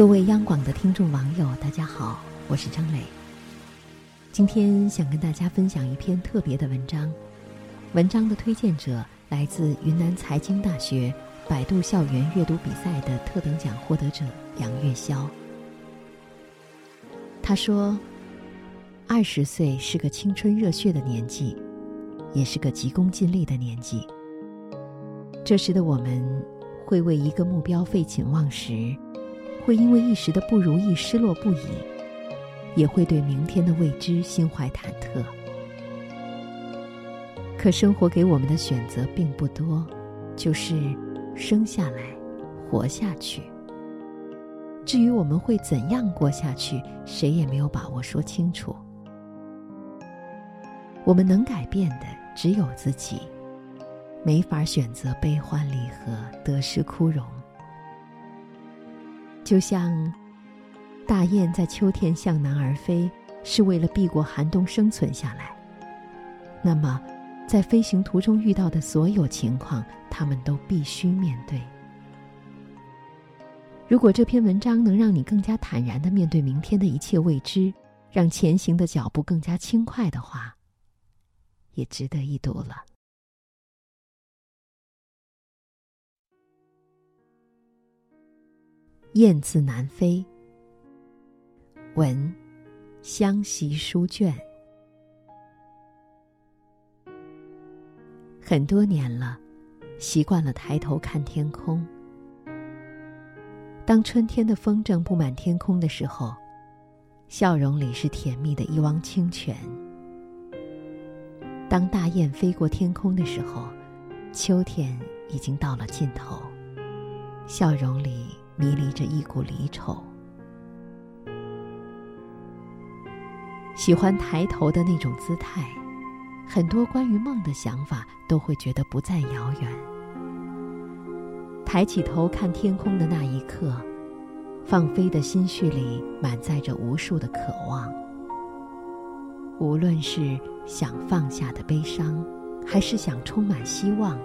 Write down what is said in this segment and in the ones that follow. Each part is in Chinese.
各位央广的听众网友，大家好，我是张磊。今天想跟大家分享一篇特别的文章，文章的推荐者来自云南财经大学百度校园阅读比赛的特等奖获得者杨月霄。他说：“二十岁是个青春热血的年纪，也是个急功近利的年纪。这时的我们，会为一个目标废寝忘食。”会因为一时的不如意失落不已，也会对明天的未知心怀忐忑。可生活给我们的选择并不多，就是生下来，活下去。至于我们会怎样过下去，谁也没有把握说清楚。我们能改变的只有自己，没法选择悲欢离合、得失枯荣。就像大雁在秋天向南而飞，是为了避过寒冬生存下来。那么，在飞行途中遇到的所有情况，他们都必须面对。如果这篇文章能让你更加坦然的面对明天的一切未知，让前行的脚步更加轻快的话，也值得一读了。雁自南飞。文，湘西书卷。很多年了，习惯了抬头看天空。当春天的风筝布满天空的时候，笑容里是甜蜜的一汪清泉。当大雁飞过天空的时候，秋天已经到了尽头，笑容里。迷离着一股离愁。喜欢抬头的那种姿态，很多关于梦的想法都会觉得不再遥远。抬起头看天空的那一刻，放飞的心绪里满载着无数的渴望。无论是想放下的悲伤，还是想充满希望，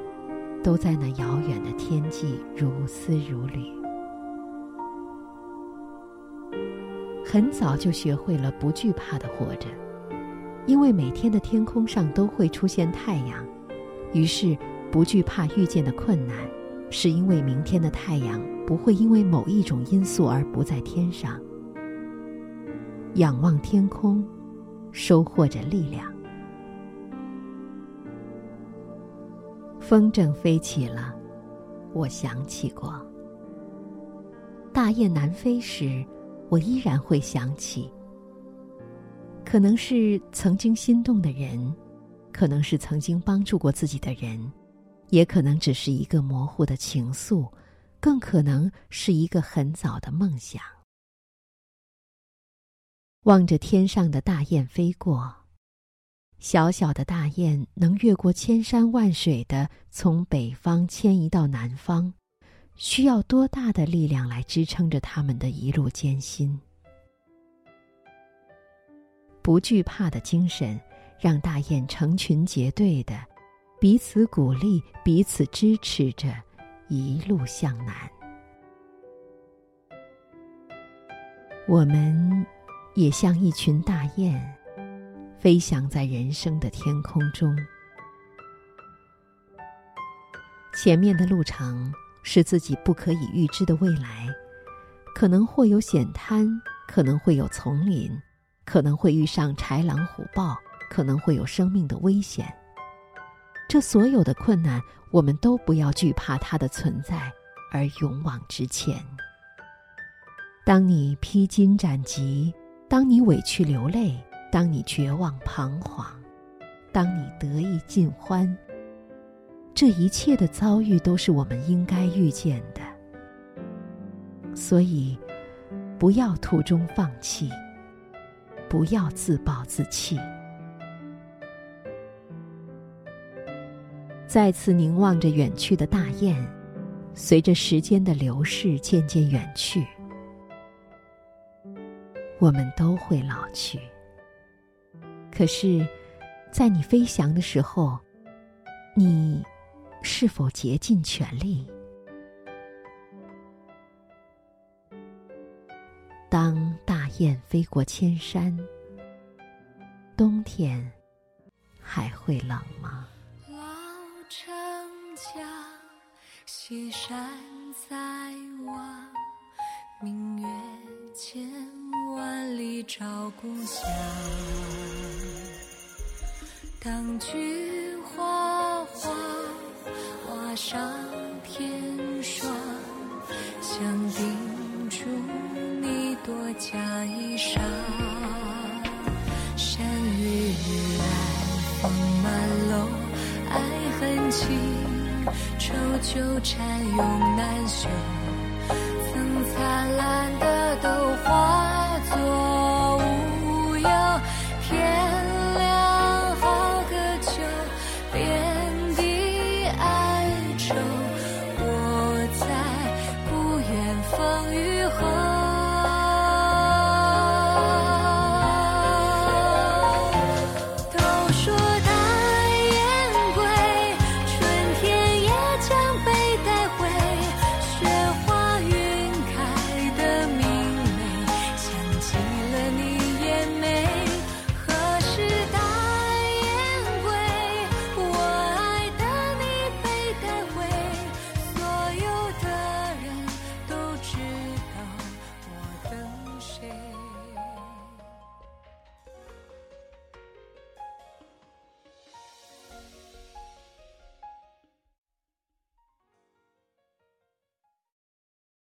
都在那遥远的天际如丝如缕。很早就学会了不惧怕的活着，因为每天的天空上都会出现太阳，于是不惧怕遇见的困难，是因为明天的太阳不会因为某一种因素而不在天上。仰望天空，收获着力量。风筝飞起了，我想起过。大雁南飞时。我依然会想起，可能是曾经心动的人，可能是曾经帮助过自己的人，也可能只是一个模糊的情愫，更可能是一个很早的梦想。望着天上的大雁飞过，小小的大雁能越过千山万水的从北方迁移到南方。需要多大的力量来支撑着他们的一路艰辛？不惧怕的精神，让大雁成群结队的，彼此鼓励、彼此支持着，一路向南。我们也像一群大雁，飞翔在人生的天空中。前面的路程。是自己不可以预知的未来，可能会有险滩，可能会有丛林，可能会遇上豺狼虎豹，可能会有生命的危险。这所有的困难，我们都不要惧怕它的存在，而勇往直前。当你披荆斩棘，当你委屈流泪，当你绝望彷徨，当你得意尽欢。这一切的遭遇都是我们应该遇见的，所以不要途中放弃，不要自暴自弃。再次凝望着远去的大雁，随着时间的流逝渐渐远去，我们都会老去。可是，在你飞翔的时候，你。是否竭尽全力？当大雁飞过千山，冬天还会冷吗？老城墙，西山在望，明月千万里照故乡。当菊花黄，上天霜，想叮嘱你多加衣裳。山雨来，风满楼，爱恨情仇纠缠永难休。曾灿烂的。